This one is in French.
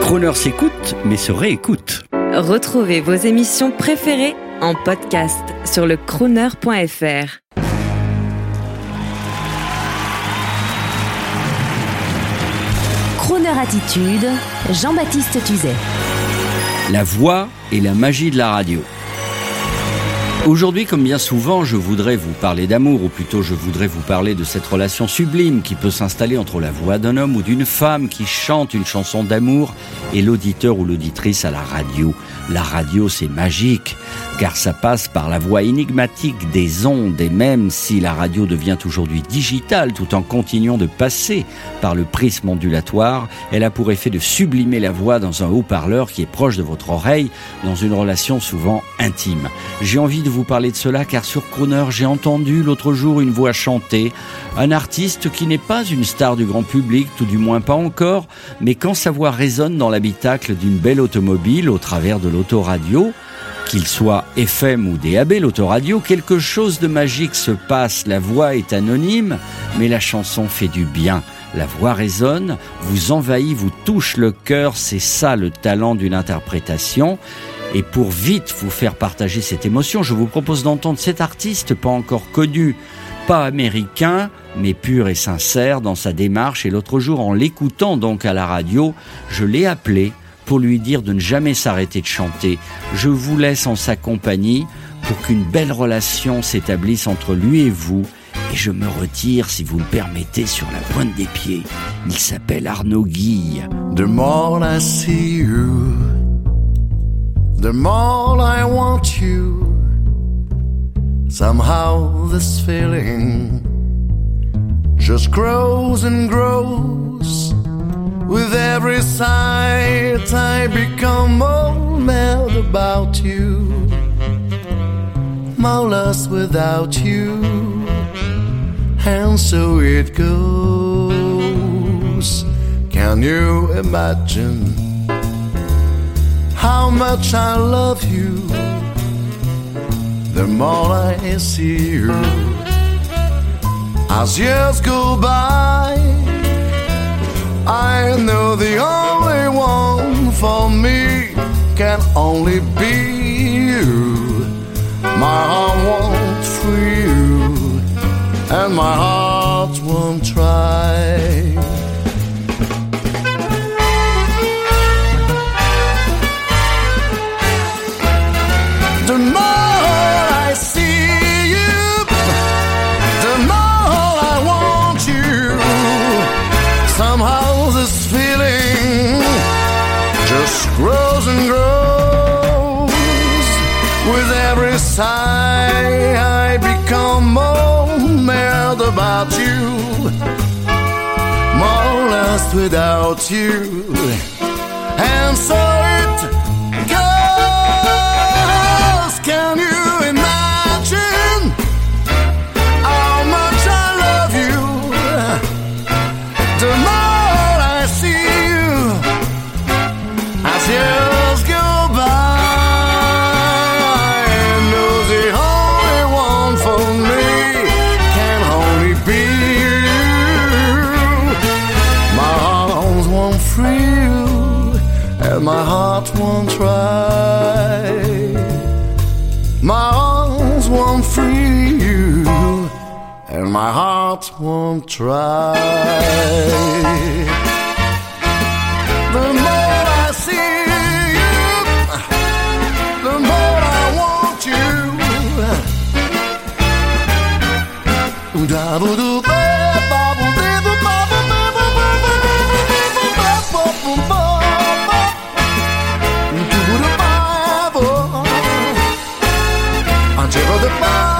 Croner s'écoute, mais se réécoute. Retrouvez vos émissions préférées en podcast sur le crooner.fr. Crooner Attitude, Jean-Baptiste Tuzet. La voix et la magie de la radio. Aujourd'hui, comme bien souvent, je voudrais vous parler d'amour, ou plutôt je voudrais vous parler de cette relation sublime qui peut s'installer entre la voix d'un homme ou d'une femme qui chante une chanson d'amour et l'auditeur ou l'auditrice à la radio. La radio, c'est magique, car ça passe par la voix énigmatique des ondes, et même si la radio devient aujourd'hui digitale tout en continuant de passer par le prisme ondulatoire, elle a pour effet de sublimer la voix dans un haut-parleur qui est proche de votre oreille, dans une relation souvent intime. J'ai envie de vous parler de cela car sur Crooner, j'ai entendu l'autre jour une voix chanter, un artiste qui n'est pas une star du grand public, tout du moins pas encore, mais quand sa voix résonne dans l'habitacle d'une belle automobile au travers de l'autoradio, qu'il soit FM ou DAB, l'autoradio, quelque chose de magique se passe. La voix est anonyme, mais la chanson fait du bien. La voix résonne, vous envahit, vous touche le cœur, c'est ça le talent d'une interprétation. Et pour vite vous faire partager cette émotion, je vous propose d'entendre cet artiste pas encore connu, pas américain, mais pur et sincère dans sa démarche. Et l'autre jour, en l'écoutant donc à la radio, je l'ai appelé pour lui dire de ne jamais s'arrêter de chanter. Je vous laisse en sa compagnie pour qu'une belle relation s'établisse entre lui et vous. Et je me retire, si vous le permettez, sur la pointe des pieds. Il s'appelle Arnaud Guille. The more I see you, the more I want you. Somehow this feeling just grows and grows. With every sight, I become more mad about you, more lost without you, and so it goes. Can you imagine how much I love you? The more I see you, as years go by. I know the only one for me can only be you. My heart won't free you, and my heart grows and grows. With every sigh, I become more mad about you, more lost without you. And so it you, and my heart won't try. My arms won't free you, and my heart won't try. The more I see you, the more I want you. Dziewo the pan